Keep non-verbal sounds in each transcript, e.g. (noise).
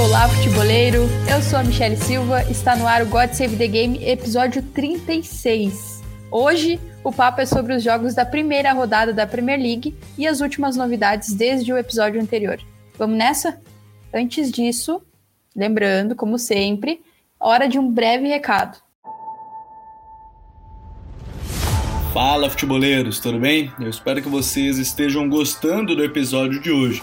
olá futeboleiro. Eu sou a Michelle Silva, está no ar o God Save the Game, episódio 36. Hoje o papo é sobre os jogos da primeira rodada da Premier League e as últimas novidades desde o episódio anterior. Vamos nessa? Antes disso, lembrando, como sempre, hora de um breve recado. Fala futeboleiros, tudo bem? Eu espero que vocês estejam gostando do episódio de hoje.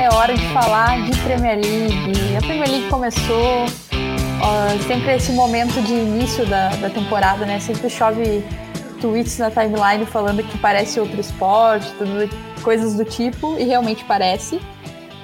é hora de falar de Premier League. A Premier League começou sempre esse momento de início da, da temporada, né? Sempre chove tweets na timeline falando que parece outro esporte, tudo, coisas do tipo, e realmente parece.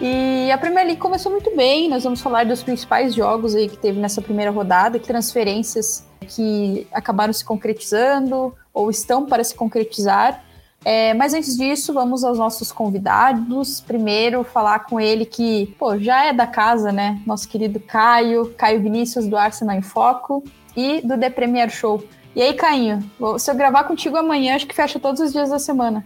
E a Premier League começou muito bem, nós vamos falar dos principais jogos aí que teve nessa primeira rodada, transferências que acabaram se concretizando ou estão para se concretizar. É, mas antes disso, vamos aos nossos convidados. Primeiro, falar com ele que, pô, já é da casa, né? Nosso querido Caio, Caio Vinícius do Arsenal em Foco e do The Premier Show. E aí, Cainho, se eu gravar contigo amanhã, acho que fecha todos os dias da semana.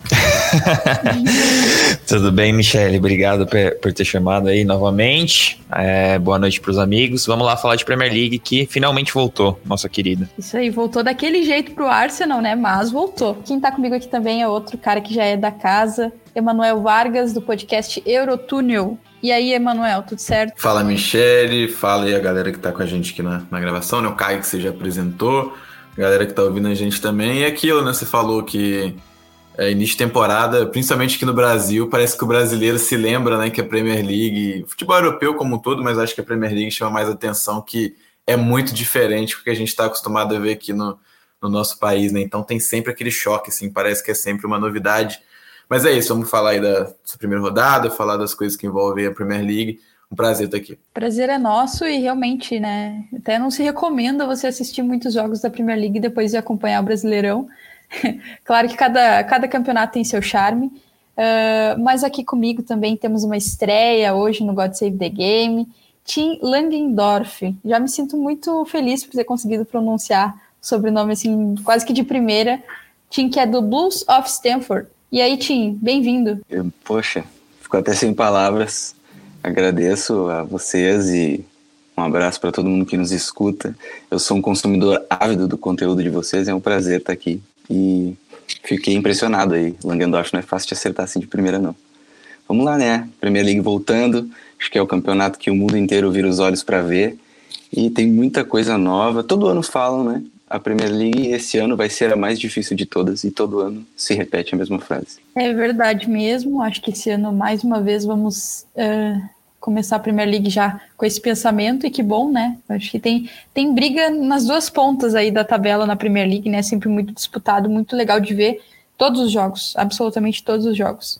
(laughs) Tudo bem, Michele? Obrigado por ter chamado aí novamente. É, boa noite para os amigos. Vamos lá falar de Premier League, que finalmente voltou, nossa querida. Isso aí, voltou daquele jeito pro Arsenal, né? Mas voltou. Quem tá comigo aqui também é outro cara que já é da casa, Emanuel Vargas, do podcast Eurotúnel. E aí, Emanuel, tudo certo? Fala, Michele. Fala aí a galera que tá com a gente aqui na, na gravação, né? O Caio que você já apresentou galera que tá ouvindo a gente também. E aquilo, né? Você falou que é, início de temporada, principalmente aqui no Brasil, parece que o brasileiro se lembra, né, que a Premier League, futebol europeu como um todo, mas acho que a Premier League chama mais atenção, que é muito diferente do que a gente está acostumado a ver aqui no, no nosso país, né? Então tem sempre aquele choque, assim, parece que é sempre uma novidade. Mas é isso, vamos falar aí da primeira rodada, falar das coisas que envolvem a Premier League. Um prazer estar aqui. Prazer é nosso e realmente, né? Até não se recomenda você assistir muitos jogos da Premier League depois de acompanhar o Brasileirão. (laughs) claro que cada, cada campeonato tem seu charme. Uh, mas aqui comigo também temos uma estreia hoje no God Save the Game. Tim Langendorf. Já me sinto muito feliz por ter conseguido pronunciar o sobrenome assim, quase que de primeira. Tim, que é do Blues of Stanford. E aí, Tim, bem-vindo. Poxa, ficou até sem palavras. Agradeço a vocês e um abraço para todo mundo que nos escuta. Eu sou um consumidor ávido do conteúdo de vocês, é um prazer estar aqui. E fiquei impressionado aí. Langendorf não é fácil de acertar assim de primeira, não. Vamos lá, né? Premier League voltando. Acho que é o campeonato que o mundo inteiro vira os olhos para ver. E tem muita coisa nova. Todo ano falam, né? A Premier League esse ano vai ser a mais difícil de todas e todo ano se repete a mesma frase. É verdade mesmo. Acho que esse ano, mais uma vez, vamos uh, começar a Premier League já com esse pensamento e que bom, né? Acho que tem, tem briga nas duas pontas aí da tabela na Premier League, né? Sempre muito disputado, muito legal de ver todos os jogos, absolutamente todos os jogos.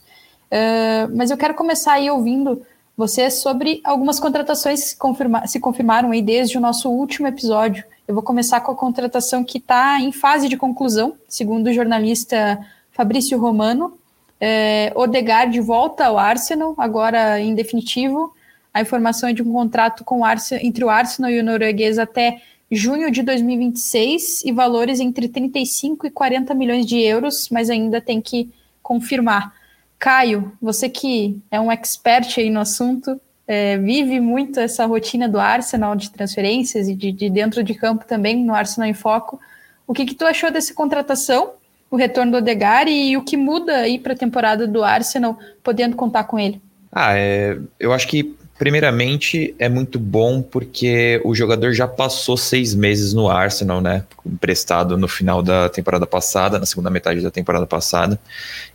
Uh, mas eu quero começar aí ouvindo vocês sobre algumas contratações que se, confirma, se confirmaram aí desde o nosso último episódio. Eu vou começar com a contratação que está em fase de conclusão, segundo o jornalista Fabrício Romano. É, Odegaard volta ao Arsenal, agora em definitivo a informação é de um contrato com o Arsenal, entre o Arsenal e o norueguês até junho de 2026 e valores entre 35 e 40 milhões de euros, mas ainda tem que confirmar. Caio, você que é um expert aí no assunto, é, vive muito essa rotina do Arsenal de transferências e de, de, dentro de campo também, no Arsenal em Foco. O que, que tu achou dessa contratação? o retorno do Odegar e o que muda aí para a temporada do Arsenal, podendo contar com ele? Ah, é, eu acho que primeiramente é muito bom porque o jogador já passou seis meses no Arsenal, né? Emprestado no final da temporada passada, na segunda metade da temporada passada.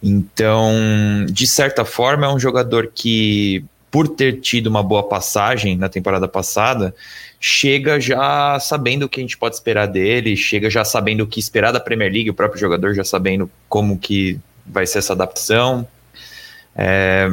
Então, de certa forma, é um jogador que, por ter tido uma boa passagem na temporada passada, chega já sabendo o que a gente pode esperar dele, chega já sabendo o que esperar da Premier League, o próprio jogador já sabendo como que vai ser essa adaptação. É,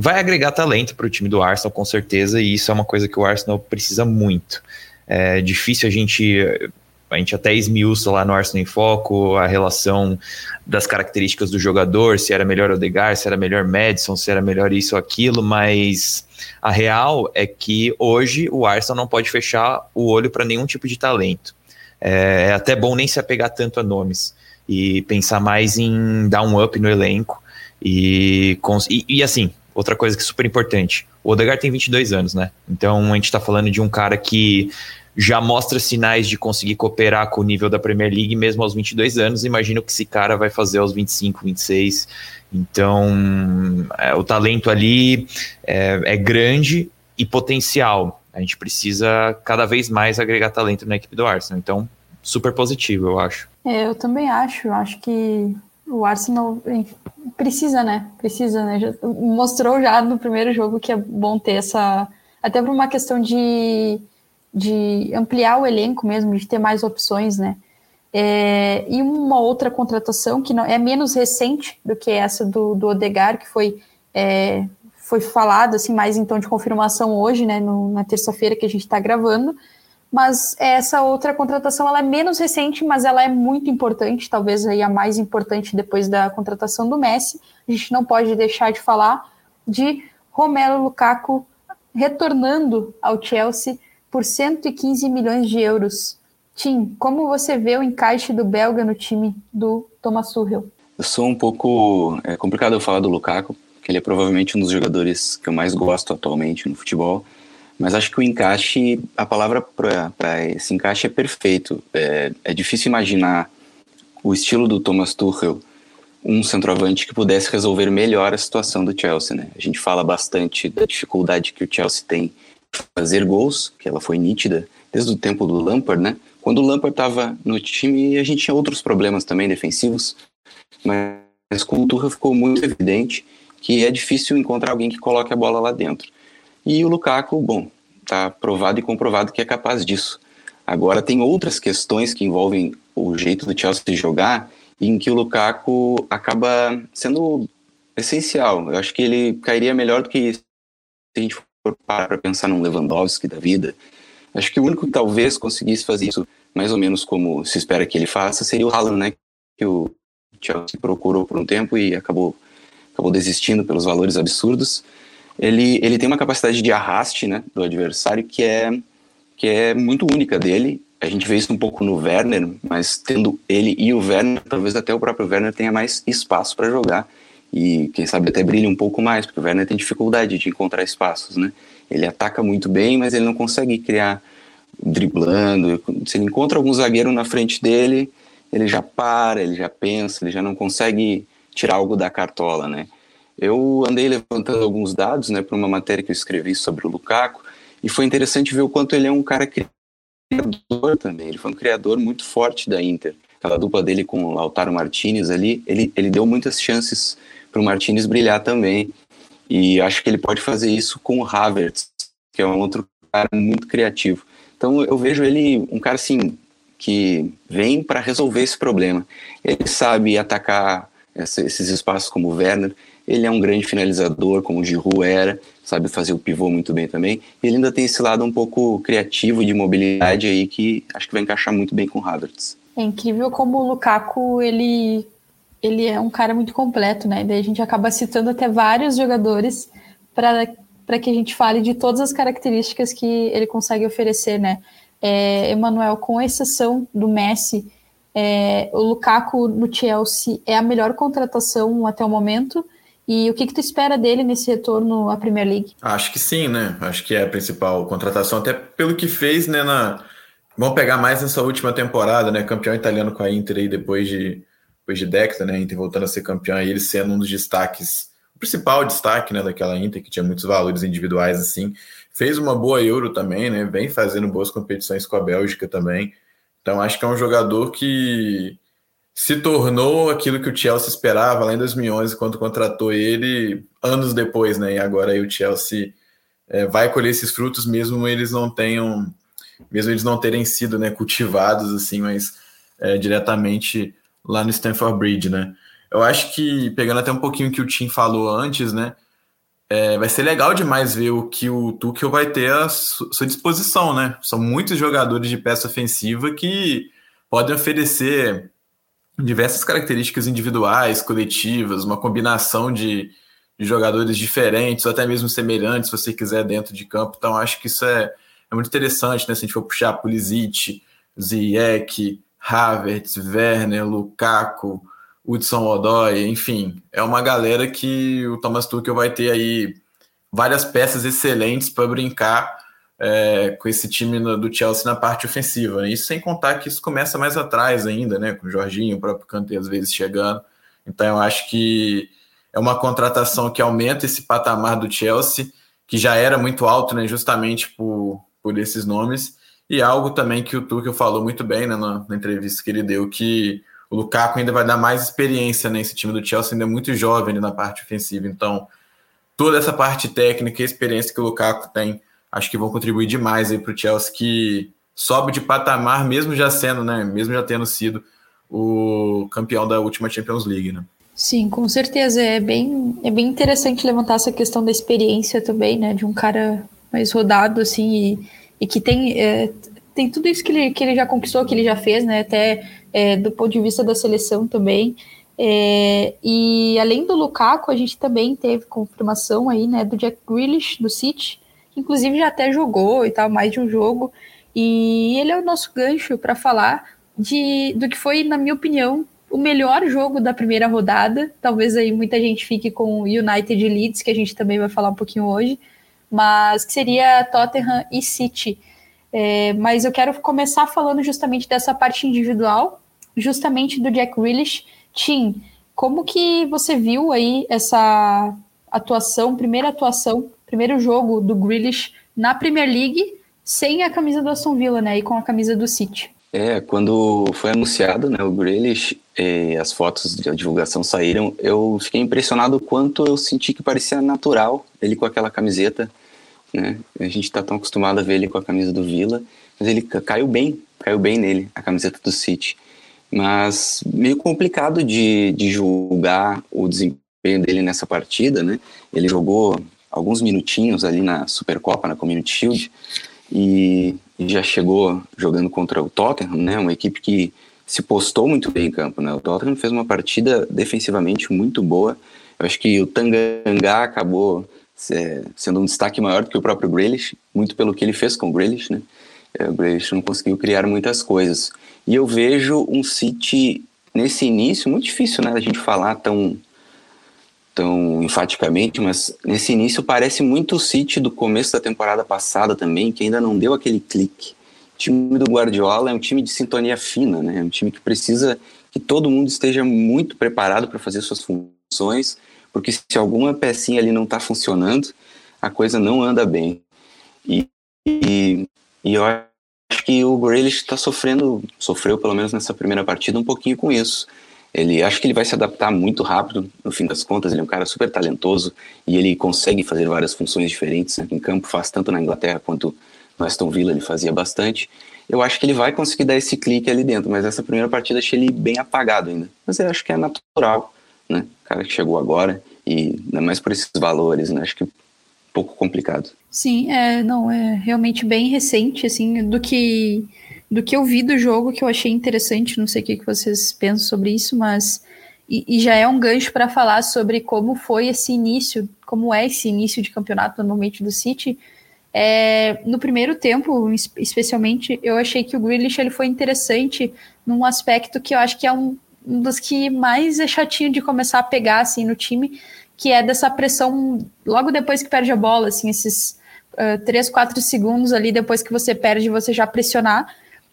vai agregar talento para o time do Arsenal, com certeza, e isso é uma coisa que o Arsenal precisa muito. É difícil a gente. A gente até esmiuça lá no Arsenal em Foco a relação das características do jogador, se era melhor Odegar, se era melhor Madison, se era melhor isso ou aquilo, mas a real é que hoje o Arsenal não pode fechar o olho para nenhum tipo de talento. É, é até bom nem se apegar tanto a nomes e pensar mais em dar um up no elenco. E, e, e assim, Outra coisa que é super importante, o Odegaard tem 22 anos, né? Então a gente tá falando de um cara que já mostra sinais de conseguir cooperar com o nível da Premier League mesmo aos 22 anos. Imagino que esse cara vai fazer aos 25, 26. Então, é, o talento ali é, é, grande e potencial. A gente precisa cada vez mais agregar talento na equipe do Arsenal. Então, super positivo, eu acho. É, eu também acho. Eu acho que o Arsenal precisa, né? Precisa, né? Já, mostrou já no primeiro jogo que é bom ter essa. Até por uma questão de, de ampliar o elenco mesmo, de ter mais opções, né? É, e uma outra contratação que não é menos recente do que essa do, do Odegar, que foi, é, foi falado assim, mais então de confirmação hoje, né? No, na terça-feira que a gente está gravando mas essa outra contratação ela é menos recente, mas ela é muito importante, talvez aí a mais importante depois da contratação do Messi. A gente não pode deixar de falar de Romelu Lukaku retornando ao Chelsea por 115 milhões de euros. Tim, como você vê o encaixe do belga no time do Thomas Tuchel? Eu sou um pouco é complicado eu falar do Lukaku, que ele é provavelmente um dos jogadores que eu mais gosto atualmente no futebol. Mas acho que o encaixe, a palavra para esse encaixe é perfeito. É, é difícil imaginar o estilo do Thomas Tuchel, um centroavante que pudesse resolver melhor a situação do Chelsea. Né? A gente fala bastante da dificuldade que o Chelsea tem de fazer gols, que ela foi nítida desde o tempo do Lampard, né? Quando o Lampard estava no time, a gente tinha outros problemas também defensivos, mas com o Tuchel ficou muito evidente que é difícil encontrar alguém que coloque a bola lá dentro. E o Lukaku, bom, está provado e comprovado que é capaz disso. Agora tem outras questões que envolvem o jeito do Chelsea jogar, em que o Lukaku acaba sendo essencial. Eu acho que ele cairia melhor do que se a gente for parar para pensar num Lewandowski da vida. Acho que o único que talvez conseguisse fazer isso mais ou menos como se espera que ele faça seria o Haaland, né? Que o Chelsea procurou por um tempo e acabou acabou desistindo pelos valores absurdos ele, ele tem uma capacidade de arraste né, do adversário que é, que é muito única dele. A gente vê isso um pouco no Werner, mas tendo ele e o Werner, talvez até o próprio Werner tenha mais espaço para jogar. E quem sabe até brilhe um pouco mais, porque o Werner tem dificuldade de encontrar espaços, né? Ele ataca muito bem, mas ele não consegue criar driblando. Se ele encontra algum zagueiro na frente dele, ele já para, ele já pensa, ele já não consegue tirar algo da cartola, né? Eu andei levantando alguns dados, né, para uma matéria que eu escrevi sobre o Lukaku, e foi interessante ver o quanto ele é um cara criador também. Ele foi um criador muito forte da Inter. Aquela dupla dele com o Lautaro Martinez ali, ele, ele deu muitas chances para o Martinez brilhar também. E acho que ele pode fazer isso com o Havertz, que é um outro cara muito criativo. Então eu vejo ele um cara assim que vem para resolver esse problema. Ele sabe atacar esses espaços como o Werner, ele é um grande finalizador, como o Giroud era, sabe fazer o pivô muito bem também. E ele ainda tem esse lado um pouco criativo de mobilidade aí que acho que vai encaixar muito bem com o Havertz. É incrível como o Lukaku, ele, ele é um cara muito completo, né? Daí a gente acaba citando até vários jogadores para que a gente fale de todas as características que ele consegue oferecer, né? É, Emanuel, com exceção do Messi, é, o Lukaku no Chelsea é a melhor contratação até o momento. E o que, que tu espera dele nesse retorno à Premier League? Acho que sim, né? Acho que é a principal contratação, até pelo que fez, né? Na... Vamos pegar mais nessa última temporada, né? Campeão italiano com a Inter aí depois de depois de década, né? A Inter voltando a ser campeã e ele sendo um dos destaques, o principal destaque, né, daquela Inter que tinha muitos valores individuais assim. Fez uma boa Euro também, né? Vem fazendo boas competições com a Bélgica também. Então acho que é um jogador que se tornou aquilo que o Chelsea esperava lá em 2011 quando contratou ele anos depois, né? E agora aí o Chelsea é, vai colher esses frutos mesmo eles não tenham, mesmo eles não terem sido né, cultivados assim, mas é, diretamente lá no Stanford Bridge, né? Eu acho que, pegando até um pouquinho que o Tim falou antes, né? É, vai ser legal demais ver o que o Tuchel vai ter à sua disposição, né? São muitos jogadores de peça ofensiva que podem oferecer diversas características individuais, coletivas, uma combinação de, de jogadores diferentes, ou até mesmo semelhantes, se você quiser, dentro de campo. Então, acho que isso é, é muito interessante, né? Se a gente for puxar Pulisic, Ziyech, Havertz, Werner, Lukaku, Hudson Odoi, enfim, é uma galera que o Thomas Tuchel vai ter aí várias peças excelentes para brincar é, com esse time no, do Chelsea na parte ofensiva. Né? Isso sem contar que isso começa mais atrás ainda, né? Com o Jorginho, o próprio Kanté às vezes chegando. Então eu acho que é uma contratação que aumenta esse patamar do Chelsea, que já era muito alto, né? Justamente por, por esses nomes e algo também que o Tuchel falou muito bem né, na, na, entrevista que ele deu, que o Lukaku ainda vai dar mais experiência nesse time do Chelsea, ainda é muito jovem na parte ofensiva. Então, toda essa parte técnica e experiência que o Lukaku tem, acho que vão contribuir demais para o Chelsea, que sobe de patamar, mesmo já sendo, né, mesmo já tendo sido o campeão da última Champions League, né? Sim, com certeza. É bem, é bem interessante levantar essa questão da experiência também, né? De um cara mais rodado, assim, e e que tem, é, tem tudo isso que ele, que ele já conquistou, que ele já fez, né? Até é, do ponto de vista da seleção também. É, e além do Lukaku, a gente também teve confirmação aí, né, do Jack Grealish, do City, inclusive já até jogou e tal, mais de um jogo. E ele é o nosso gancho para falar de, do que foi, na minha opinião, o melhor jogo da primeira rodada. Talvez aí muita gente fique com o United Leeds, que a gente também vai falar um pouquinho hoje mas que seria Tottenham e City. É, mas eu quero começar falando justamente dessa parte individual, justamente do Jack Grealish. Tim, como que você viu aí essa atuação, primeira atuação, primeiro jogo do Grealish na Premier League sem a camisa do Aston Villa, né, e com a camisa do City? É, quando foi anunciado, né, o Grealish, e as fotos de divulgação saíram, eu fiquei impressionado quanto eu senti que parecia natural ele com aquela camiseta, né? A gente está tão acostumado a ver ele com a camisa do Villa, mas ele caiu bem, caiu bem nele, a camiseta do City. Mas meio complicado de, de julgar o desempenho dele nessa partida, né? Ele jogou alguns minutinhos ali na Supercopa, na Community Shield, e já chegou jogando contra o Tottenham, né? Uma equipe que se postou muito bem em campo, né? O Tottenham fez uma partida defensivamente muito boa. Eu acho que o Tanganga acabou sendo um destaque maior do que o próprio Grealish, muito pelo que ele fez com o Grealish, né? É, o Grealish não conseguiu criar muitas coisas. E eu vejo um City nesse início muito difícil, né, a gente falar tão tão enfaticamente, mas nesse início parece muito o City do começo da temporada passada também, que ainda não deu aquele clique. O time do Guardiola é um time de sintonia fina, né? É um time que precisa que todo mundo esteja muito preparado para fazer suas funções, porque se alguma pecinha ali não está funcionando, a coisa não anda bem. E, e, e eu acho que o Grealish está sofrendo, sofreu pelo menos nessa primeira partida um pouquinho com isso. Ele acho que ele vai se adaptar muito rápido, no fim das contas, ele é um cara super talentoso e ele consegue fazer várias funções diferentes né? em campo, faz tanto na Inglaterra quanto no Aston Villa, ele fazia bastante. Eu acho que ele vai conseguir dar esse clique ali dentro, mas essa primeira partida achei ele bem apagado ainda. Mas eu acho que é natural, né? O cara que chegou agora e ainda mais por esses valores, né? Acho que pouco complicado. Sim, é, não, é realmente bem recente, assim, do que do que eu vi do jogo que eu achei interessante, não sei o que vocês pensam sobre isso, mas e, e já é um gancho para falar sobre como foi esse início, como é esse início de campeonato normalmente do City. É, no primeiro tempo, especialmente, eu achei que o Grealish ele foi interessante num aspecto que eu acho que é um, um dos que mais é chatinho de começar a pegar assim no time, que é dessa pressão logo depois que perde a bola, assim, esses uh, 3, 4 segundos ali depois que você perde, você já pressionar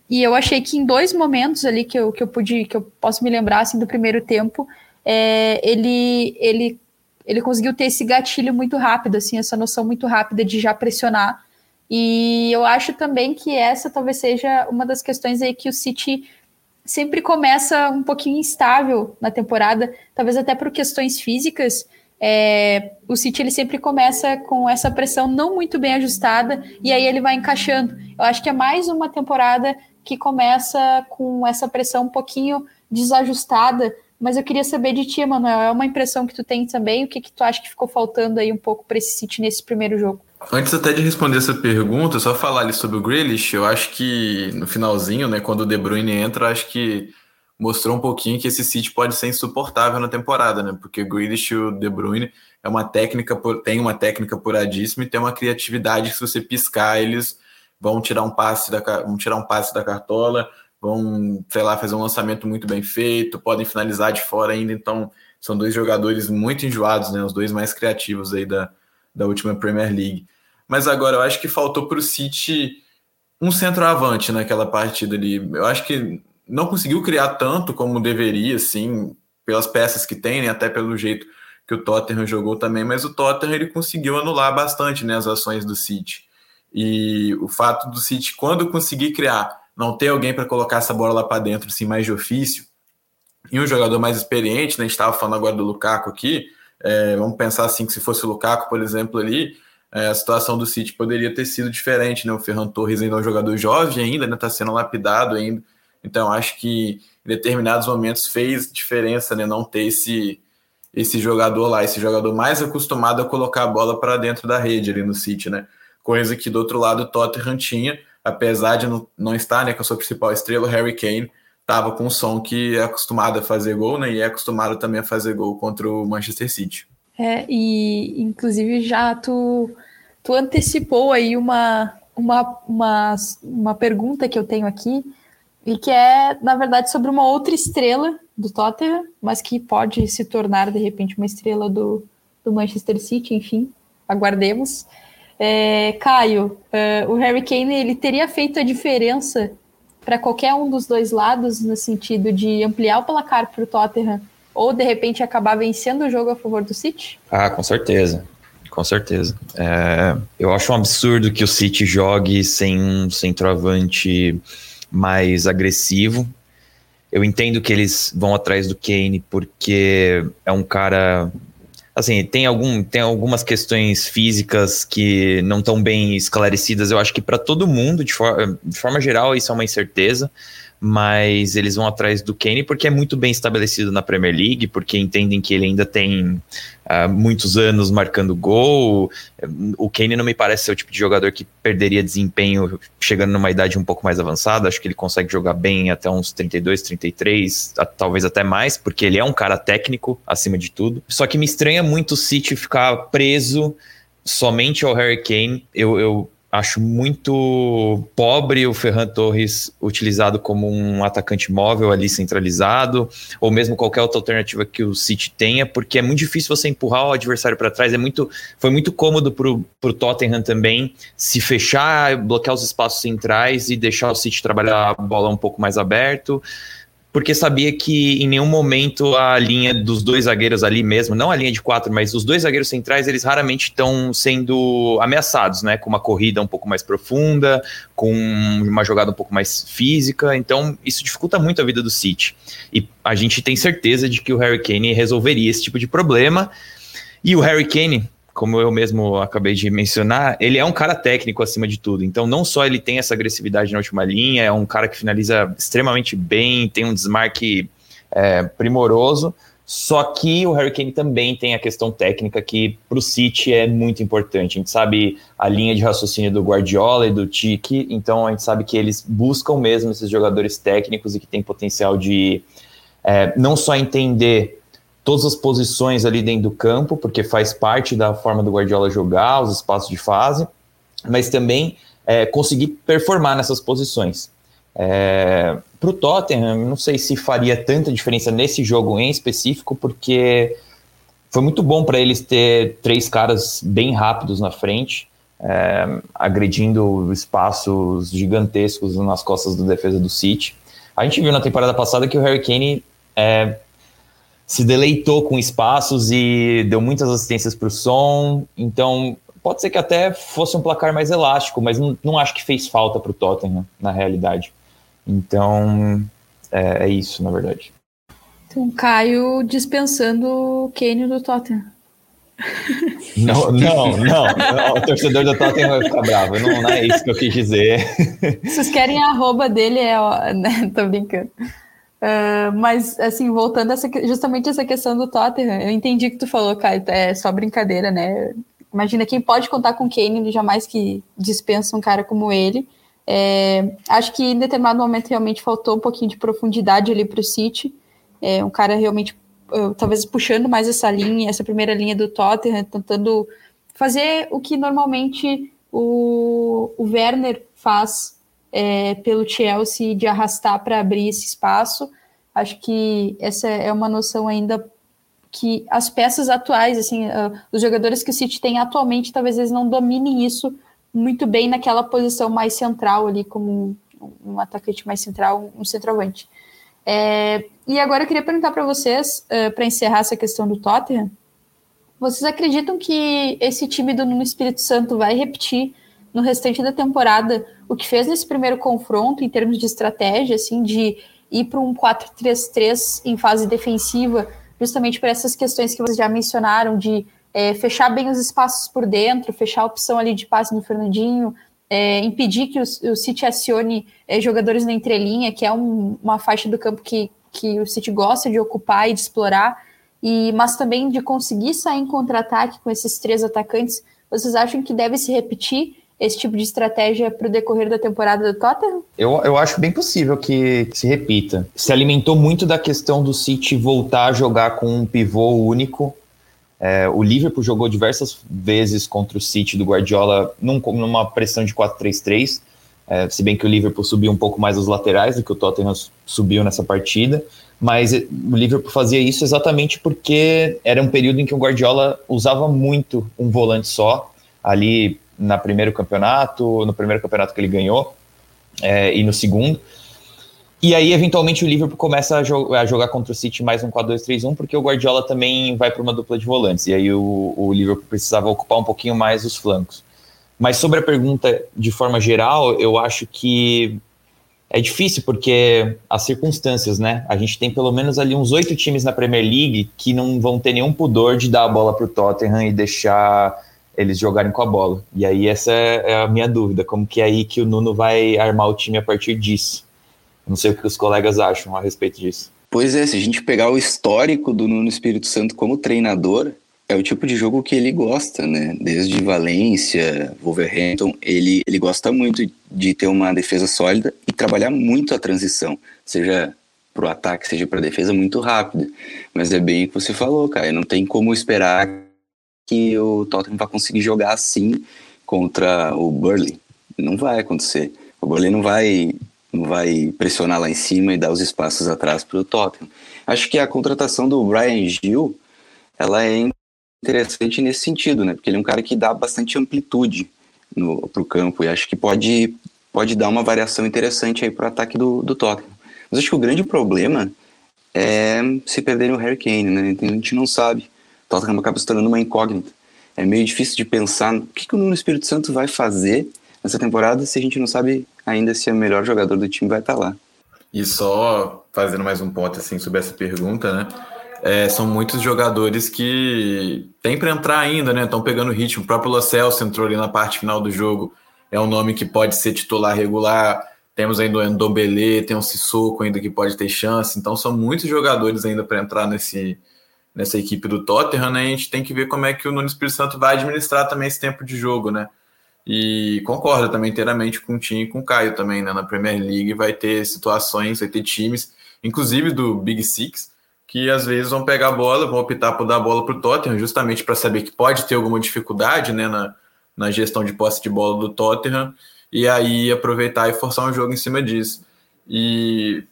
e eu achei que em dois momentos ali que eu, que eu pude, que eu posso me lembrar assim, do primeiro tempo, é, ele, ele, ele conseguiu ter esse gatilho muito rápido, assim, essa noção muito rápida de já pressionar. E eu acho também que essa talvez seja uma das questões aí que o City sempre começa um pouquinho instável na temporada, talvez até por questões físicas. É, o City ele sempre começa com essa pressão não muito bem ajustada e aí ele vai encaixando. Eu acho que é mais uma temporada que começa com essa pressão um pouquinho desajustada, mas eu queria saber de ti, Manuel, é uma impressão que tu tem também? O que, que tu acha que ficou faltando aí um pouco para esse City nesse primeiro jogo? Antes até de responder essa pergunta, só falar ali sobre o Grealish, eu acho que no finalzinho, né, quando o De Bruyne entra, acho que mostrou um pouquinho que esse City pode ser insuportável na temporada, né? Porque o Grealish e o De Bruyne é uma técnica, tem uma técnica puradíssima e tem uma criatividade que se você piscar, eles vão tirar um passe da, vão tirar um passe da cartola, vão, sei lá, fazer um lançamento muito bem feito, podem finalizar de fora ainda, então são dois jogadores muito enjoados, né? Os dois mais criativos aí da, da última Premier League. Mas agora eu acho que faltou para o City um centroavante naquela partida ali. Eu acho que não conseguiu criar tanto como deveria, assim, pelas peças que tem, né? até pelo jeito que o Tottenham jogou também, mas o Tottenham ele conseguiu anular bastante né, as ações do City. E o fato do City, quando conseguir criar, não ter alguém para colocar essa bola lá para dentro, assim, mais de ofício, e um jogador mais experiente, né? a gente estava falando agora do Lukaku aqui, é, vamos pensar assim que se fosse o Lukaku, por exemplo, ali, é, a situação do City poderia ter sido diferente, né? O Ferran Torres ainda é um jogador jovem ainda, né? Está sendo lapidado ainda. Então, acho que em determinados momentos fez diferença, né? Não ter esse, esse jogador lá, esse jogador mais acostumado a colocar a bola para dentro da rede ali no City, né? Coisa que do outro lado o Tottenham tinha, apesar de não, não estar né, com a sua principal estrela, o Harry Kane, estava com um som que é acostumado a fazer gol, né? E é acostumado também a fazer gol contra o Manchester City. É, e inclusive já tu, tu antecipou aí uma, uma, uma, uma pergunta que eu tenho aqui, e que é, na verdade, sobre uma outra estrela do Tottenham, mas que pode se tornar, de repente, uma estrela do, do Manchester City, enfim, aguardemos. É, Caio, uh, o Harry Kane ele teria feito a diferença para qualquer um dos dois lados, no sentido de ampliar o placar para o Tottenham ou de repente acabar vencendo o jogo a favor do City? Ah, com certeza. Com certeza. É, eu acho um absurdo que o City jogue sem um centroavante mais agressivo. Eu entendo que eles vão atrás do Kane porque é um cara assim, tem, algum, tem algumas questões físicas que não estão bem esclarecidas. Eu acho que para todo mundo, de, for, de forma geral, isso é uma incerteza mas eles vão atrás do Kane porque é muito bem estabelecido na Premier League, porque entendem que ele ainda tem uh, muitos anos marcando gol. O Kane não me parece ser o tipo de jogador que perderia desempenho chegando numa idade um pouco mais avançada. Acho que ele consegue jogar bem até uns 32, 33, talvez até mais, porque ele é um cara técnico acima de tudo. Só que me estranha muito o City ficar preso somente ao Harry Kane. Eu, eu Acho muito pobre o Ferran Torres utilizado como um atacante móvel ali centralizado, ou mesmo qualquer outra alternativa que o City tenha, porque é muito difícil você empurrar o adversário para trás. É muito, foi muito cômodo para o Tottenham também se fechar, bloquear os espaços centrais e deixar o City trabalhar a bola um pouco mais aberto porque sabia que em nenhum momento a linha dos dois zagueiros ali mesmo, não a linha de quatro, mas os dois zagueiros centrais, eles raramente estão sendo ameaçados, né? Com uma corrida um pouco mais profunda, com uma jogada um pouco mais física. Então, isso dificulta muito a vida do City. E a gente tem certeza de que o Harry Kane resolveria esse tipo de problema. E o Harry Kane, como eu mesmo acabei de mencionar, ele é um cara técnico acima de tudo. Então, não só ele tem essa agressividade na última linha, é um cara que finaliza extremamente bem, tem um desmarque é, primoroso. Só que o Harry Kane também tem a questão técnica que para o City é muito importante. A gente sabe a linha de raciocínio do Guardiola e do Tiki, então a gente sabe que eles buscam mesmo esses jogadores técnicos e que têm potencial de é, não só entender todas as posições ali dentro do campo, porque faz parte da forma do Guardiola jogar, os espaços de fase, mas também é, conseguir performar nessas posições. É, Para o Tottenham, não sei se faria tanta diferença nesse jogo em específico, porque foi muito bom para eles ter três caras bem rápidos na frente. é, agredindo espaços gigantescos nas costas da defesa do City. A gente viu na temporada passada que o Harry Kane é, se deleitou com espaços e deu muitas assistências para o som. Então, pode ser que até fosse um placar mais elástico, mas não, não acho que fez falta para o Tottenham, na realidade. Então, é, é, isso, na verdade. Então, Caio dispensando o Kane do Tottenham. Não, (laughs) não, não, não, O torcedor do Tottenham vai ficar bravo. Não, não é isso que eu quis dizer. Vocês querem a arroba dele, é. Ó, (laughs) né? Tô brincando. Uh, mas, assim, voltando essa, justamente essa questão do Tottenham, eu entendi que tu falou, Caio, é só brincadeira, né? Imagina, quem pode contar com Kane, ele jamais que dispensa um cara como ele. É, acho que em determinado momento realmente faltou um pouquinho de profundidade ali para o City. É, um cara realmente talvez puxando mais essa linha, essa primeira linha do Tottenham, tentando fazer o que normalmente o, o Werner faz é, pelo Chelsea de arrastar para abrir esse espaço. Acho que essa é uma noção ainda que as peças atuais, assim, uh, os jogadores que o City tem atualmente, talvez eles não dominem isso muito bem naquela posição mais central ali, como um, um atacante mais central, um centroavante. É, e agora eu queria perguntar para vocês, uh, para encerrar essa questão do Tottenham, vocês acreditam que esse time do Nuno Espírito Santo vai repetir no restante da temporada o que fez nesse primeiro confronto em termos de estratégia, assim, de ir para um 4-3-3 em fase defensiva, justamente por essas questões que vocês já mencionaram, de é, fechar bem os espaços por dentro, fechar a opção ali de passe no Fernandinho, é, impedir que o, o City acione é, jogadores na entrelinha, que é um, uma faixa do campo que, que o City gosta de ocupar e de explorar, e, mas também de conseguir sair em contra-ataque com esses três atacantes. Vocês acham que deve se repetir esse tipo de estratégia para o decorrer da temporada do Tottenham? Eu, eu acho bem possível que se repita. Se alimentou muito da questão do City voltar a jogar com um pivô único é, o Liverpool jogou diversas vezes contra o City do Guardiola num, numa pressão de 4-3-3, é, se bem que o Liverpool subiu um pouco mais os laterais do que o Tottenham subiu nessa partida, mas o Liverpool fazia isso exatamente porque era um período em que o Guardiola usava muito um volante só, ali na primeiro campeonato, no primeiro campeonato que ele ganhou, é, e no segundo, e aí, eventualmente, o Liverpool começa a, jo a jogar contra o City mais um 4-2-3-1, porque o Guardiola também vai para uma dupla de volantes. E aí o, o, Liverpool precisava ocupar um pouquinho mais os flancos. Mas sobre a pergunta de forma geral, eu acho que é difícil porque as circunstâncias, né? A gente tem pelo menos ali uns oito times na Premier League que não vão ter nenhum pudor de dar a bola para o Tottenham e deixar eles jogarem com a bola. E aí essa é a minha dúvida, como que é aí que o Nuno vai armar o time a partir disso. Não sei o que os colegas acham a respeito disso. Pois é, se a gente pegar o histórico do Nuno Espírito Santo como treinador, é o tipo de jogo que ele gosta, né? Desde Valência, Wolverhampton, ele, ele gosta muito de ter uma defesa sólida e trabalhar muito a transição, seja para o ataque, seja para a defesa, muito rápida. Mas é bem o que você falou, cara. Não tem como esperar que o Tottenham vá conseguir jogar assim contra o Burley. Não vai acontecer. O Burley não vai vai pressionar lá em cima e dar os espaços atrás para o Tottenham. Acho que a contratação do Brian Gil ela é interessante nesse sentido, né? Porque ele é um cara que dá bastante amplitude para o campo e acho que pode, pode dar uma variação interessante aí para o ataque do, do Tottenham. Mas acho que o grande problema é se perderem o Harry Kane, né? Então, a gente não sabe. Tottenham acaba se tornando uma incógnita. É meio difícil de pensar o que, que o Nuno Espírito Santo vai fazer nessa temporada se a gente não sabe ainda se o melhor jogador do time vai estar lá. E só fazendo mais um ponto assim sobre essa pergunta, né? É, são muitos jogadores que têm para entrar ainda, né? Estão pegando ritmo. O próprio Lo entrou ali na parte final do jogo. É um nome que pode ser titular regular. Temos ainda o Endombele, tem o Sissoko ainda que pode ter chance. Então são muitos jogadores ainda para entrar nesse, nessa equipe do Tottenham, né? a gente tem que ver como é que o Nuno Espírito Santo vai administrar também esse tempo de jogo, né? E concordo também inteiramente com o Tim e com o Caio também, né? Na Premier League vai ter situações, vai ter times, inclusive do Big Six, que às vezes vão pegar a bola, vão optar por dar a bola para o Tottenham, justamente para saber que pode ter alguma dificuldade né, na, na gestão de posse de bola do Tottenham, e aí aproveitar e forçar um jogo em cima disso. E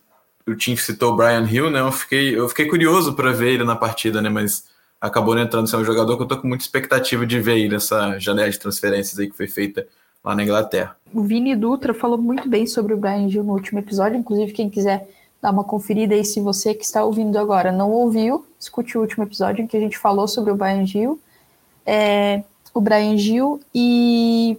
o Tim citou o Brian Hill, né? Eu fiquei, eu fiquei curioso para ver ele na partida, né? Mas acabou não entrando ser um jogador que eu tô com muita expectativa de ver aí nessa janela de transferências aí que foi feita lá na Inglaterra. O Vini Dutra falou muito bem sobre o Brian Gil no último episódio, inclusive quem quiser dar uma conferida aí se você que está ouvindo agora não ouviu, escute o último episódio em que a gente falou sobre o Brian Gil, é, o Brian Gil e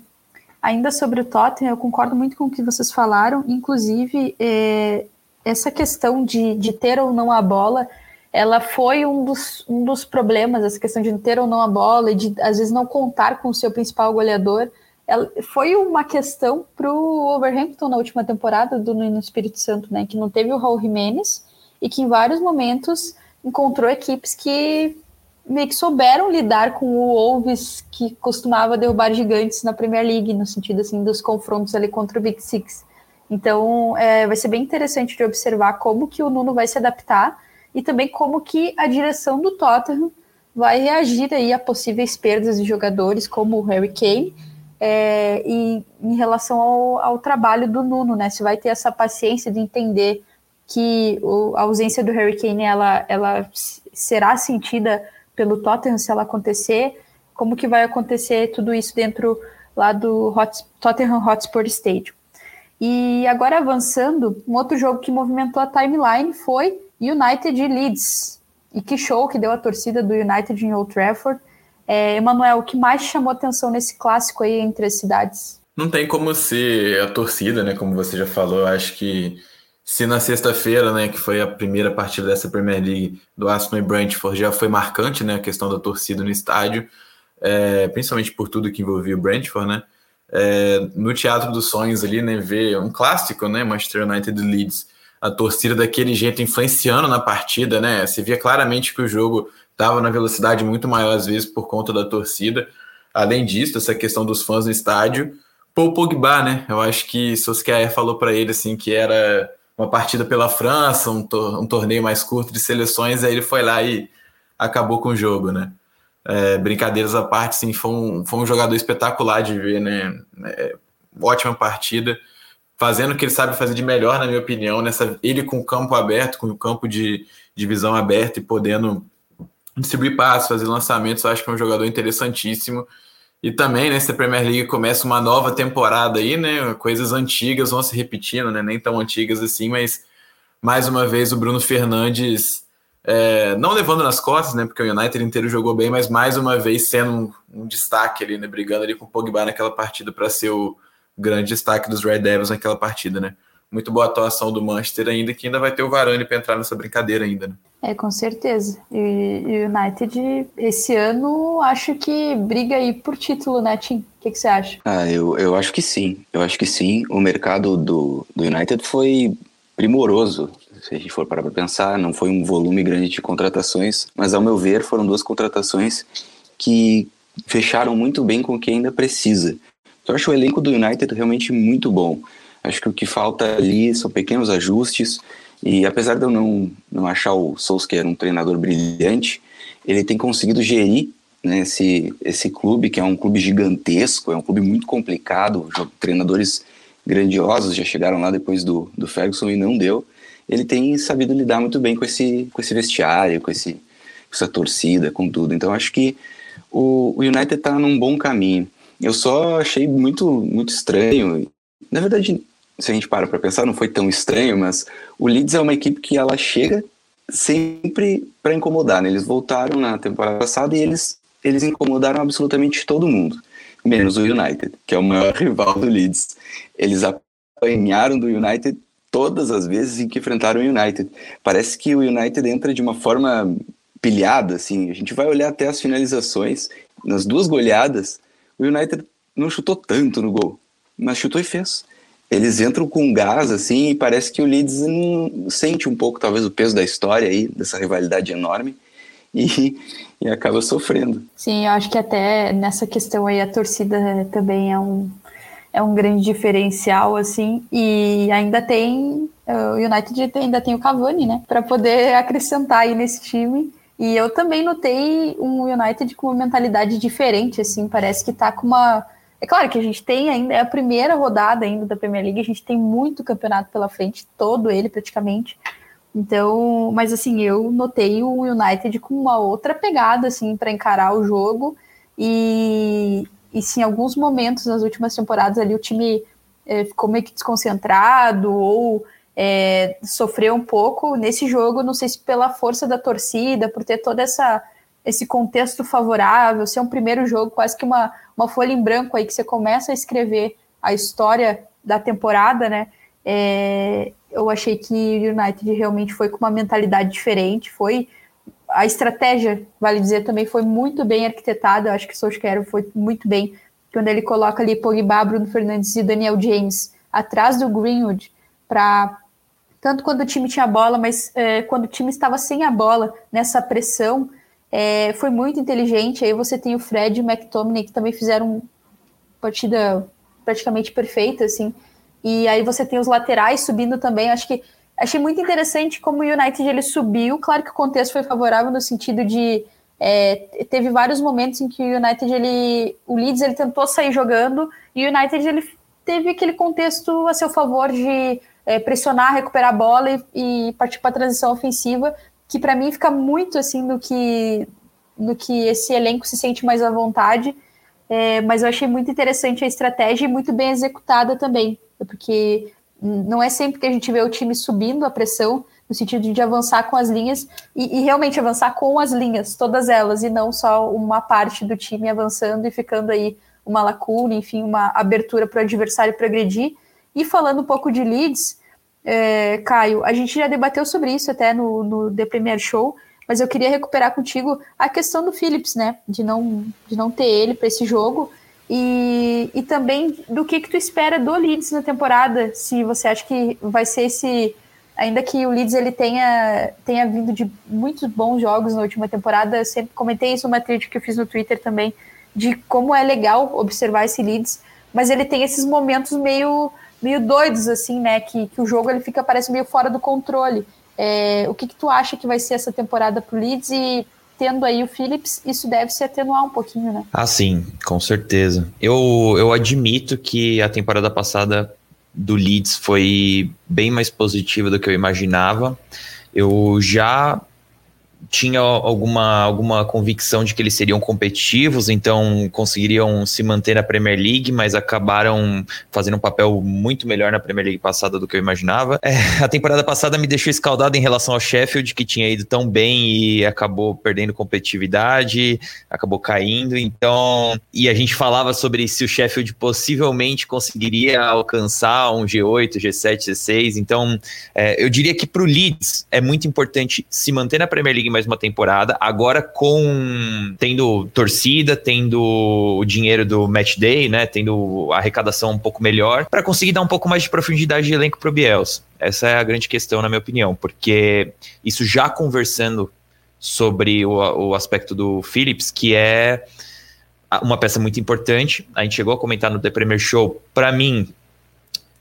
ainda sobre o Tottenham, eu concordo muito com o que vocês falaram, inclusive é, essa questão de, de ter ou não a bola, ela foi um dos, um dos problemas, essa questão de ter ou não a bola e de às vezes não contar com o seu principal goleador. Ela, foi uma questão para o Overhampton na última temporada do no Espírito Santo, né? Que não teve o Raul Jimenez e que em vários momentos encontrou equipes que meio que souberam lidar com o Wolves que costumava derrubar gigantes na Premier League, no sentido assim dos confrontos ali contra o Big Six. Então, é, vai ser bem interessante de observar como que o Nuno vai se adaptar e também como que a direção do Tottenham vai reagir aí a possíveis perdas de jogadores como o Harry Kane é, e em relação ao, ao, trabalho do Nuno, né? Se vai ter essa paciência de entender que o, a ausência do Harry Kane ela, ela será sentida pelo Tottenham se ela acontecer, como que vai acontecer tudo isso dentro lá do Tottenham Hotspur Stadium. E agora avançando, um outro jogo que movimentou a timeline foi United e Leeds. E que show que deu a torcida do United em Old Trafford. É, Emanuel, o que mais chamou atenção nesse clássico aí entre as cidades? Não tem como ser a torcida, né? Como você já falou, eu acho que se na sexta-feira, né, que foi a primeira partida dessa Premier League do Aston e Brentford, já foi marcante, né, a questão da torcida no estádio, é, principalmente por tudo que envolvia o Brentford, né, é, no Teatro dos Sonhos ali, né, ver um clássico, né, Manchester United Leeds, a torcida daquele jeito influenciando na partida, né, você via claramente que o jogo estava na velocidade muito maior às vezes por conta da torcida, além disso, essa questão dos fãs no estádio, Paul Pogba, né, eu acho que Solskjaer falou para ele, assim, que era uma partida pela França, um, tor um torneio mais curto de seleções, aí ele foi lá e acabou com o jogo, né? É, brincadeiras à parte, sim, foi um, foi um jogador espetacular de ver, né? É, ótima partida, fazendo o que ele sabe fazer de melhor, na minha opinião, nessa ele com o campo aberto, com o campo de, de visão aberto e podendo distribuir passos, fazer lançamentos, eu acho que é um jogador interessantíssimo e também, né, se a Premier League começa uma nova temporada aí, né, coisas antigas vão se repetindo, né, nem tão antigas assim, mas mais uma vez o Bruno Fernandes, é, não levando nas costas, né, porque o United inteiro jogou bem, mas mais uma vez sendo um, um destaque ali, né, brigando ali com o Pogba naquela partida para ser o grande destaque dos Red Devils naquela partida, né muito boa atuação do Manchester ainda, que ainda vai ter o Varane para entrar nessa brincadeira ainda, né? É, com certeza. E o United, esse ano, acho que briga aí por título, né, Tim? O que, que, você acha? Ah, eu, eu acho que sim. Eu acho que sim. O mercado do, do United foi primoroso. Se a gente for parar para pensar, não foi um volume grande de contratações, mas ao meu ver foram duas contratações que fecharam muito bem com o que ainda precisa. Eu acho o elenco do United realmente muito bom. Acho que o que falta ali são pequenos ajustes. E apesar de eu não, não achar o Solskjaer um treinador brilhante, ele tem conseguido gerir né, esse, esse clube, que é um clube gigantesco, é um clube muito complicado. Treinadores grandiosos já chegaram lá depois do, do Ferguson e não deu. Ele tem sabido lidar muito bem com esse, com esse vestiário, com, esse, com essa torcida, com tudo. Então acho que o, o United está num bom caminho. Eu só achei muito, muito estranho. Na verdade, se a gente para para pensar, não foi tão estranho, mas o Leeds é uma equipe que ela chega sempre para incomodar. Né? Eles voltaram na temporada passada e eles, eles incomodaram absolutamente todo mundo, menos o United, que é o maior (laughs) rival do Leeds. Eles apanharam do United todas as vezes em que enfrentaram o United. Parece que o United entra de uma forma pilhada, assim. A gente vai olhar até as finalizações. Nas duas goleadas, o United não chutou tanto no gol, mas chutou e fez eles entram com gás, assim, e parece que o Leeds sente um pouco, talvez, o peso da história aí, dessa rivalidade enorme, e, e acaba sofrendo. Sim, eu acho que até nessa questão aí a torcida também é um, é um grande diferencial, assim, e ainda tem, o United ainda tem o Cavani, né, para poder acrescentar aí nesse time, e eu também notei um United com uma mentalidade diferente, assim, parece que tá com uma é claro que a gente tem ainda, é a primeira rodada ainda da Premier League, a gente tem muito campeonato pela frente, todo ele praticamente, Então, mas assim, eu notei o United com uma outra pegada assim para encarar o jogo e, e sim, em alguns momentos nas últimas temporadas ali o time é, ficou meio que desconcentrado ou é, sofreu um pouco nesse jogo, não sei se pela força da torcida, por ter toda essa esse contexto favorável, ser um primeiro jogo, quase que uma, uma folha em branco aí que você começa a escrever a história da temporada, né? É, eu achei que o United realmente foi com uma mentalidade diferente, foi a estratégia, vale dizer, também foi muito bem arquitetada. Acho que o Solskjaer foi muito bem quando ele coloca ali Pogba, Bruno Fernandes e Daniel James atrás do Greenwood para tanto quando o time tinha bola, mas é, quando o time estava sem a bola nessa pressão, é, foi muito inteligente. Aí você tem o Fred e o McTominay que também fizeram partida praticamente perfeita, assim. E aí você tem os laterais subindo também. Acho que achei muito interessante como o United ele subiu. Claro que o contexto foi favorável no sentido de é, teve vários momentos em que o United ele, o Leeds ele tentou sair jogando e o United ele teve aquele contexto a seu favor de é, pressionar, recuperar a bola e, e partir para a transição ofensiva, que para mim fica muito assim no que no que esse elenco se sente mais à vontade. É, mas eu achei muito interessante a estratégia e muito bem executada também, porque não é sempre que a gente vê o time subindo a pressão, no sentido de avançar com as linhas e, e, realmente avançar com as linhas, todas elas, e não só uma parte do time avançando e ficando aí uma lacuna, enfim, uma abertura para o adversário progredir. E falando um pouco de leads, é, Caio, a gente já debateu sobre isso até no, no The Premier Show, mas eu queria recuperar contigo a questão do Phillips, né? De não, de não ter ele para esse jogo. E, e também do que, que tu espera do Leeds na temporada, se você acha que vai ser esse. Ainda que o Leeds ele tenha, tenha vindo de muitos bons jogos na última temporada, eu sempre comentei isso numa thread que eu fiz no Twitter também, de como é legal observar esse Leeds, mas ele tem esses momentos meio, meio doidos, assim, né? Que, que o jogo ele fica, parece meio fora do controle. É, o que, que tu acha que vai ser essa temporada pro Leeds e tendo aí o Phillips, isso deve se atenuar um pouquinho, né? Ah, sim, com certeza. Eu, eu admito que a temporada passada do Leeds foi bem mais positiva do que eu imaginava. Eu já tinha alguma, alguma convicção de que eles seriam competitivos, então conseguiriam se manter na Premier League, mas acabaram fazendo um papel muito melhor na Premier League passada do que eu imaginava. É, a temporada passada me deixou escaldado em relação ao Sheffield, que tinha ido tão bem e acabou perdendo competitividade, acabou caindo. Então, e a gente falava sobre se o Sheffield possivelmente conseguiria alcançar um G8, G7, G6. Então, é, eu diria que para o Leeds é muito importante se manter na Premier League mais uma temporada, agora com tendo torcida, tendo o dinheiro do match day, né, tendo a arrecadação um pouco melhor, para conseguir dar um pouco mais de profundidade de elenco pro Bielsa. Essa é a grande questão, na minha opinião, porque isso já conversando sobre o, o aspecto do Phillips, que é uma peça muito importante. A gente chegou a comentar no The Premier Show. Para mim,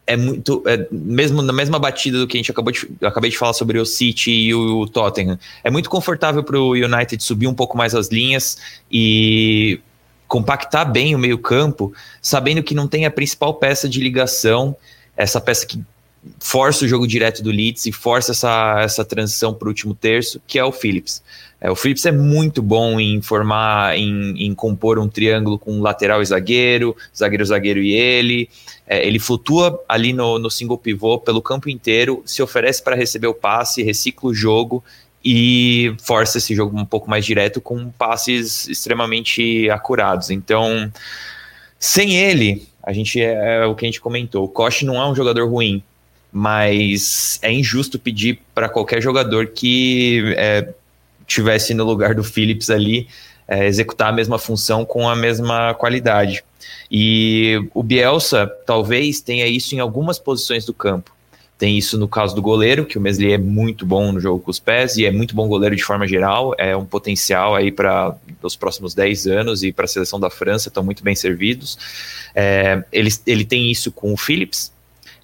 é muito. É, mesmo na mesma batida do que a gente acabou de, acabei de falar sobre o City e o, Tottenham, é muito confortável para o United subir um pouco mais as linhas e compactar bem o meio-campo, sabendo que não tem a principal peça de ligação, essa peça que força o jogo direto do Leeds e força essa, essa transição para o último terço, que é o Phillips. É, o Phillips é muito bom em formar, em, em compor um triângulo com lateral e zagueiro, zagueiro, zagueiro e ele. É, ele flutua ali no, no single pivô pelo campo inteiro, se oferece para receber o passe, recicla o jogo e força esse jogo um pouco mais direto com passes extremamente acurados. Então, sem ele, a gente é, é o que a gente comentou. O Koch não é um jogador ruim, mas é injusto pedir para qualquer jogador que é, tivesse no lugar do Phillips ali é, executar a mesma função com a mesma qualidade. E o Bielsa talvez tenha isso em algumas posições do campo. Tem isso no caso do goleiro, que o Meslier é muito bom no jogo com os pés e é muito bom goleiro de forma geral, é um potencial aí para os próximos 10 anos e para a seleção da França, estão muito bem servidos. É, ele, ele tem isso com o Phillips,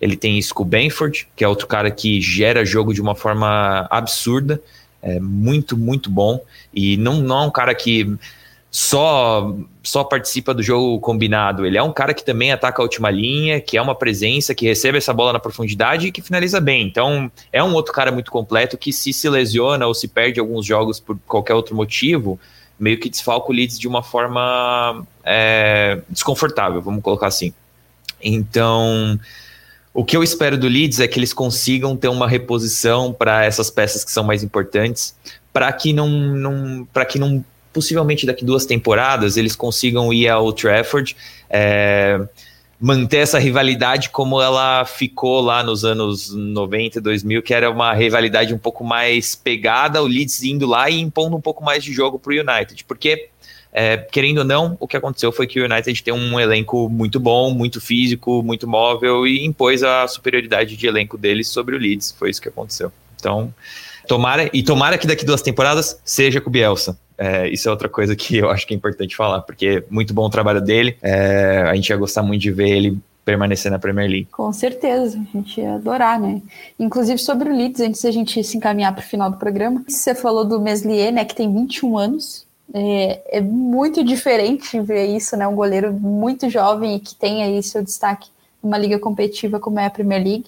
ele tem isso com Benford, que é outro cara que gera jogo de uma forma absurda, é muito, muito bom. E não, não é um cara que só só participa do jogo combinado. Ele é um cara que também ataca a última linha, que é uma presença, que recebe essa bola na profundidade e que finaliza bem. Então, é um outro cara muito completo que se se lesiona ou se perde alguns jogos por qualquer outro motivo, meio que desfalca o Leeds de uma forma é, desconfortável, vamos colocar assim. Então, o que eu espero do Leeds é que eles consigam ter uma reposição para essas peças que são mais importantes, para que não, não para que não possivelmente daqui duas temporadas eles consigam ir ao Trafford, é, manter essa rivalidade como ela ficou lá nos anos 90 e 2000, que era uma rivalidade um pouco mais pegada, o Leeds indo lá e impondo um pouco mais de jogo para o United, porque é, querendo ou não, o que aconteceu foi que o United tem um elenco muito bom, muito físico, muito móvel e impôs a superioridade de elenco deles sobre o Leeds. Foi isso que aconteceu. Então, tomara e tomara que daqui duas temporadas seja com o Bielsa. É, isso é outra coisa que eu acho que é importante falar, porque muito bom o trabalho dele. É, a gente ia gostar muito de ver ele permanecer na Premier League. Com certeza, a gente ia adorar, né? Inclusive sobre o Leeds, antes da gente se encaminhar para o final do programa, você falou do Meslier, né, que tem 21 anos, é, é, muito diferente ver isso, né? Um goleiro muito jovem e que tem aí seu destaque numa liga competitiva como é a Premier League.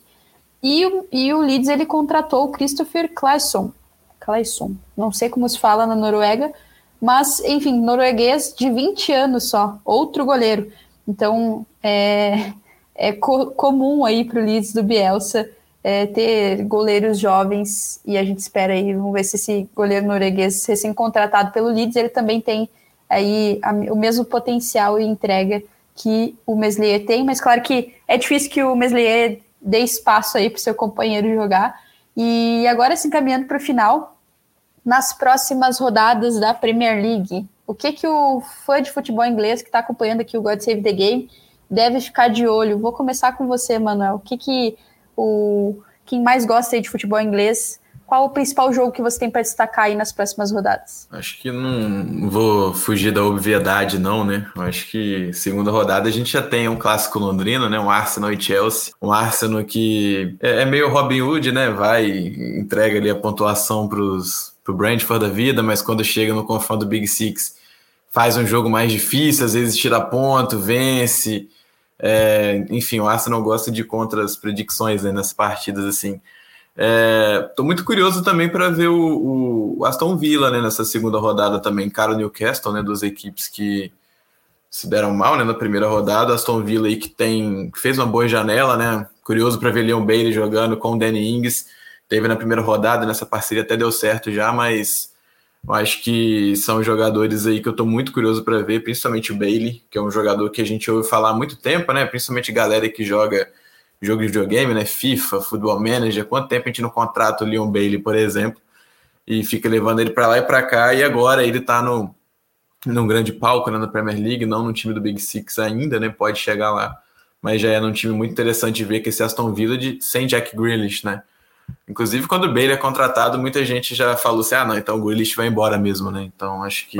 E, e o Leeds ele contratou o Christopher Claesson. Claesson, não sei como se fala na Noruega, mas enfim, norueguês de 20 anos só, outro goleiro. Então é, é co comum aí para o Leeds do Bielsa é, ter goleiros jovens e a gente espera aí, vamos ver se esse goleiro norueguês recém-contratado pelo Leeds, ele também tem aí a, o mesmo potencial e entrega que o Meslier tem, mas claro que é difícil que o Meslier dê espaço aí para seu companheiro jogar. E agora, se encaminhando para o final, nas próximas rodadas da Premier League, o que que o fã de futebol inglês que está acompanhando aqui o God Save the Game deve ficar de olho? Vou começar com você, Manuel. O que que o quem mais gosta de futebol inglês, qual o principal jogo que você tem para destacar aí nas próximas rodadas? Acho que não vou fugir da obviedade, não, né? Acho que segunda rodada a gente já tem um clássico londrino, né? Um Arsenal e Chelsea. Um Arsenal que é, é meio Robin Hood, né? Vai, entrega ali a pontuação para o Brentford da vida, mas quando chega no confronto do Big Six, faz um jogo mais difícil, às vezes tira ponto, vence. É, enfim, o Arsenal gosta de contra as predicções né, nas partidas assim. Estou é, muito curioso também para ver o, o, Aston Villa né, nessa segunda rodada também, cara o Newcastle, né, duas equipes que se deram mal né, na primeira rodada. Aston Villa aí que tem fez uma boa janela, né? Curioso para ver Leon Bailey jogando com o Danny Ings. Teve na primeira rodada, nessa parceria até deu certo já, mas eu acho que são jogadores aí que eu estou muito curioso para ver, principalmente o Bailey, que é um jogador que a gente ouve falar há muito tempo, né? Principalmente galera que joga jogo de videogame, né? FIFA, Football Manager. Quanto tempo a gente não contrata o Leon Bailey, por exemplo, e fica levando ele para lá e para cá, e agora ele está no num grande palco né, na Premier League, não no time do Big Six ainda, né? Pode chegar lá, mas já é num time muito interessante ver que esse Aston Villa de, sem Jack Grealish, né? Inclusive, quando o Bailey é contratado, muita gente já falou assim: ah, não, então o Grealish vai embora mesmo, né? Então, acho que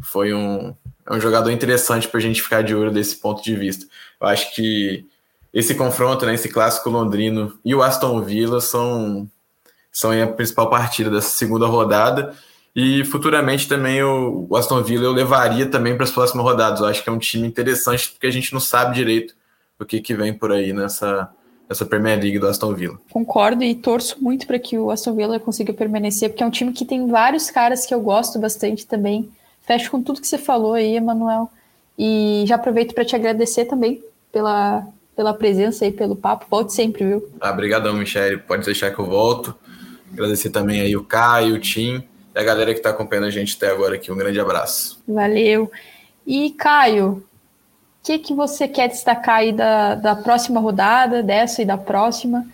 foi um, é um jogador interessante para a gente ficar de olho desse ponto de vista. Eu acho que esse confronto, né, esse clássico londrino e o Aston Villa são, são a principal partida dessa segunda rodada. E futuramente também o, o Aston Villa eu levaria também para as próximas rodadas. Eu acho que é um time interessante porque a gente não sabe direito o que, que vem por aí nessa, essa Premier League do Aston Villa. Concordo e torço muito para que o Aston Villa consiga permanecer, porque é um time que tem vários caras que eu gosto bastante também. Fecho com tudo que você falou aí, Emanuel. E já aproveito para te agradecer também pela, pela presença e pelo papo. Volte sempre, viu? Ah, obrigadão, Michele. Pode deixar que eu volto. Agradecer também aí o Caio, o Tim e a galera que está acompanhando a gente até agora aqui. Um grande abraço. Valeu. E Caio, que, que você quer destacar aí da, da próxima rodada, dessa e da próxima?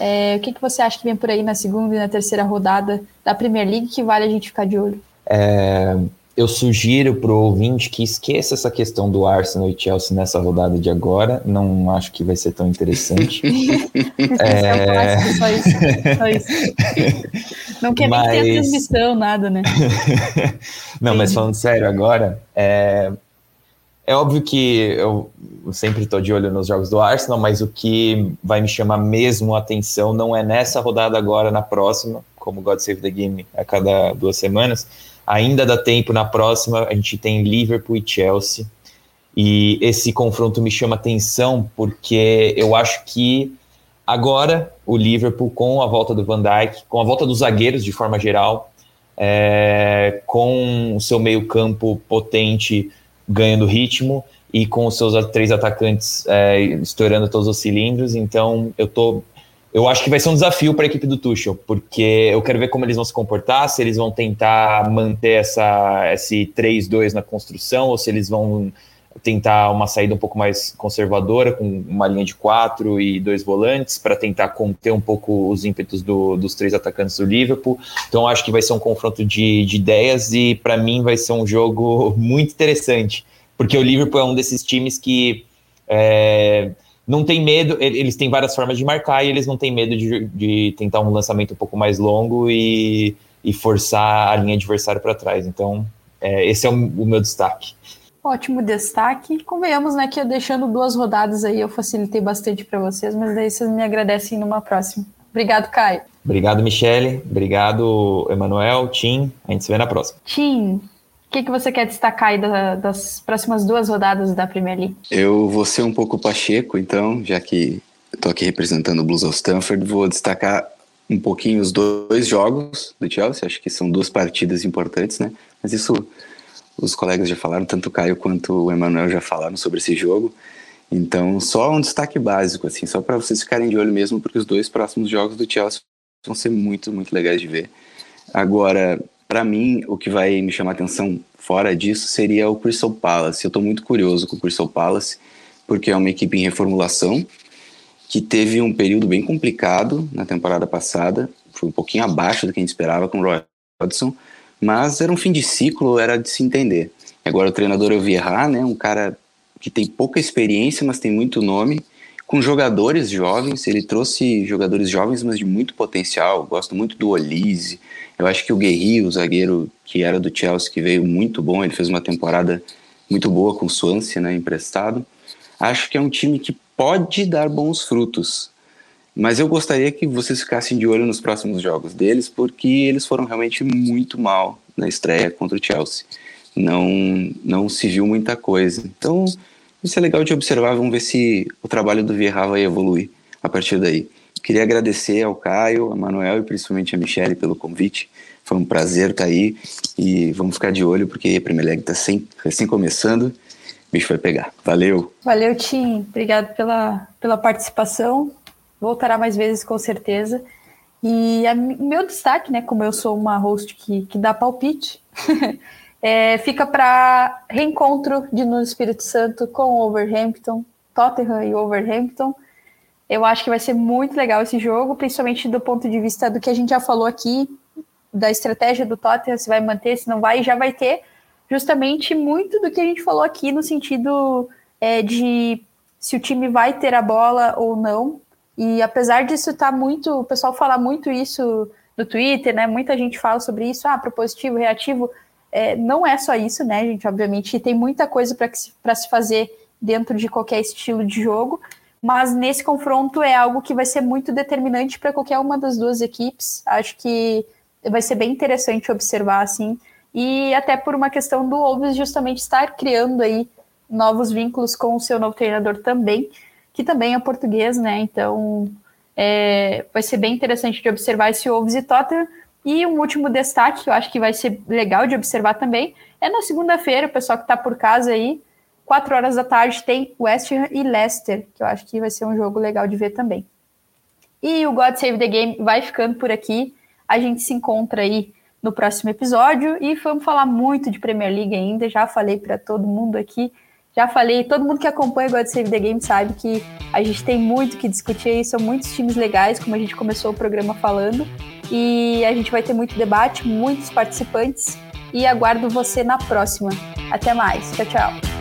É, o que, que você acha que vem por aí na segunda e na terceira rodada da Premier League que vale a gente ficar de olho? É, eu sugiro para o ouvinte que esqueça essa questão do Arsenal e Chelsea nessa rodada de agora. Não acho que vai ser tão interessante. (laughs) é... só isso, só isso. Não quer mas... nem ter a transmissão, nada, né? (laughs) Não, Entendi. mas falando sério agora, é... É óbvio que eu sempre estou de olho nos jogos do Arsenal, mas o que vai me chamar mesmo a atenção não é nessa rodada agora, na próxima, como God Save the Game a cada duas semanas, ainda dá tempo na próxima, a gente tem Liverpool e Chelsea. E esse confronto me chama atenção porque eu acho que agora o Liverpool, com a volta do Van Dijk, com a volta dos zagueiros de forma geral, é, com o seu meio-campo potente ganhando ritmo e com os seus três atacantes é, estourando todos os cilindros, então eu tô eu acho que vai ser um desafio para a equipe do Tuchel, porque eu quero ver como eles vão se comportar, se eles vão tentar manter essa, esse 3-2 na construção, ou se eles vão tentar uma saída um pouco mais conservadora, com uma linha de quatro e dois volantes, para tentar conter um pouco os ímpetos do, dos três atacantes do Liverpool. Então, acho que vai ser um confronto de, de ideias e, para mim, vai ser um jogo (laughs) muito interessante, porque o Liverpool é um desses times que. É, não tem medo, eles têm várias formas de marcar e eles não têm medo de, de tentar um lançamento um pouco mais longo e, e forçar a linha adversária para trás. Então, é, esse é o, o, meu destaque. Ótimo destaque. Convenhamos, né, que eu deixando duas rodadas aí eu facilitei bastante para vocês, mas daí vocês me agradecem numa próxima. Obrigado, Caio. Obrigado, Michele. Obrigado, Emanuel, Tim. A gente se vê na próxima. Tim, que, que você quer destacar aí da, das próximas duas rodadas da Premier League? Eu vou ser um pouco pacheco, então, já que estou aqui representando o Blues of Stanford, vou destacar um pouquinho os dois jogos do Chelsea, acho que são duas partidas importantes, né? Mas isso os colegas já falaram, tanto o Caio quanto o Emanuel já falaram sobre esse jogo. Então, só um destaque básico, assim, só para vocês ficarem de olho mesmo, porque os dois próximos jogos do Chelsea vão ser muito, muito legais de ver. Agora, para mim, o que vai me chamar atenção fora disso seria o Crystal Palace. Eu estou muito curioso com o Crystal Palace, porque é uma equipe em reformulação, que teve um período bem complicado na temporada passada, foi um pouquinho abaixo do que a gente esperava com o Roy Hodgson, mas era um fim de ciclo, era de se entender. Agora o treinador é o Vieira, né, um cara que tem pouca experiência, mas tem muito nome, com jogadores jovens, ele trouxe jogadores jovens, mas de muito potencial. Gosto muito do Olise. Eu acho que o Guerri, o zagueiro que era do Chelsea, que veio muito bom, ele fez uma temporada muito boa com o Swansea, né, emprestado. Acho que é um time que pode dar bons frutos. Mas eu gostaria que vocês ficassem de olho nos próximos jogos deles, porque eles foram realmente muito mal na estreia contra o Chelsea. Não, não se viu muita coisa. Então, isso é legal de observar, vamos ver se o trabalho do Vieira vai evoluir a partir daí. Queria agradecer ao Caio, a Manuel e principalmente a Michelle pelo convite. Foi um prazer estar aí e vamos ficar de olho porque a Premier League está recém começando. O bicho vai pegar. Valeu. Valeu, Tim. Obrigado pela, pela participação. Voltará mais vezes, com certeza. E a, meu destaque, né, como eu sou uma host que, que dá palpite, (laughs) É, fica para reencontro de no Espírito Santo com Overhampton, Tottenham e Overhampton. Eu acho que vai ser muito legal esse jogo, principalmente do ponto de vista do que a gente já falou aqui, da estratégia do Tottenham, se vai manter, se não vai, já vai ter justamente muito do que a gente falou aqui no sentido é, de se o time vai ter a bola ou não. E apesar disso tá muito, o pessoal fala muito isso no Twitter, né? Muita gente fala sobre isso, ah, propositivo, reativo é, não é só isso, né, gente? Obviamente, tem muita coisa para se, se fazer dentro de qualquer estilo de jogo, mas nesse confronto é algo que vai ser muito determinante para qualquer uma das duas equipes. Acho que vai ser bem interessante observar, assim, e até por uma questão do Wolves justamente estar criando aí novos vínculos com o seu novo treinador também, que também é português, né? Então é, vai ser bem interessante de observar esse Wolves e Tottenham. E um último destaque, que eu acho que vai ser legal de observar também, é na segunda-feira, o pessoal que está por casa aí, 4 horas da tarde, tem West Ham e Leicester, que eu acho que vai ser um jogo legal de ver também. E o God Save the Game vai ficando por aqui. A gente se encontra aí no próximo episódio e vamos falar muito de Premier League ainda. Já falei para todo mundo aqui, já falei, todo mundo que acompanha God Save the Game sabe que a gente tem muito que discutir aí, são muitos times legais, como a gente começou o programa falando. E a gente vai ter muito debate, muitos participantes. E aguardo você na próxima. Até mais. Tchau, tchau.